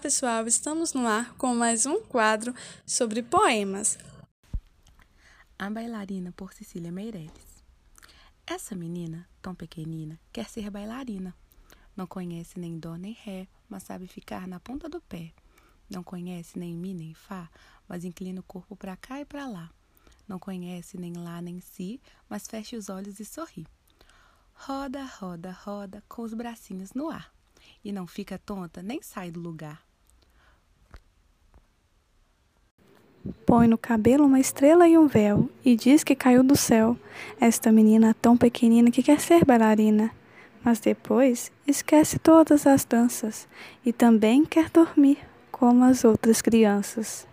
pessoal, estamos no ar com mais um quadro sobre poemas. A bailarina por Cecília Meireles. Essa menina, tão pequenina, quer ser bailarina. Não conhece nem dó nem ré, mas sabe ficar na ponta do pé. Não conhece nem mi nem fá, mas inclina o corpo para cá e para lá. Não conhece nem lá nem si, mas fecha os olhos e sorri. Roda, roda, roda, com os bracinhos no ar. E não fica tonta, nem sai do lugar. Põe no cabelo uma estrela e um véu e diz que caiu do céu. Esta menina tão pequenina que quer ser bailarina. Mas depois esquece todas as danças e também quer dormir como as outras crianças.